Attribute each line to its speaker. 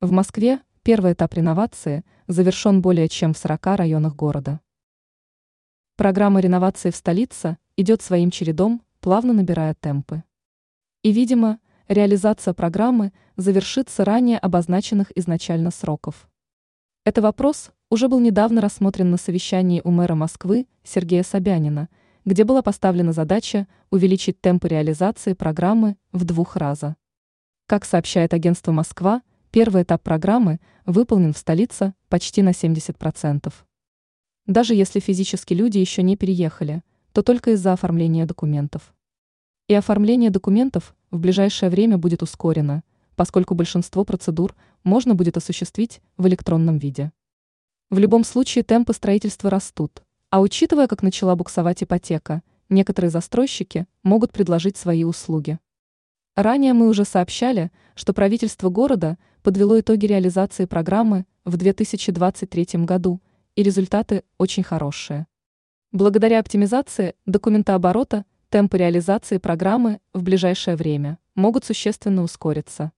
Speaker 1: В Москве первый этап реновации завершен более чем в 40 районах города. Программа реновации в столице идет своим чередом, плавно набирая темпы. И, видимо, реализация программы завершится ранее обозначенных изначально сроков. Это вопрос уже был недавно рассмотрен на совещании у мэра Москвы Сергея Собянина, где была поставлена задача увеличить темпы реализации программы в двух раза. Как сообщает агентство «Москва», Первый этап программы выполнен в столице почти на 70%. Даже если физически люди еще не переехали, то только из-за оформления документов. И оформление документов в ближайшее время будет ускорено, поскольку большинство процедур можно будет осуществить в электронном виде. В любом случае темпы строительства растут, а учитывая, как начала буксовать ипотека, некоторые застройщики могут предложить свои услуги. Ранее мы уже сообщали, что правительство города подвело итоги реализации программы в 2023 году, и результаты очень хорошие. Благодаря оптимизации документооборота темпы реализации программы в ближайшее время могут существенно ускориться.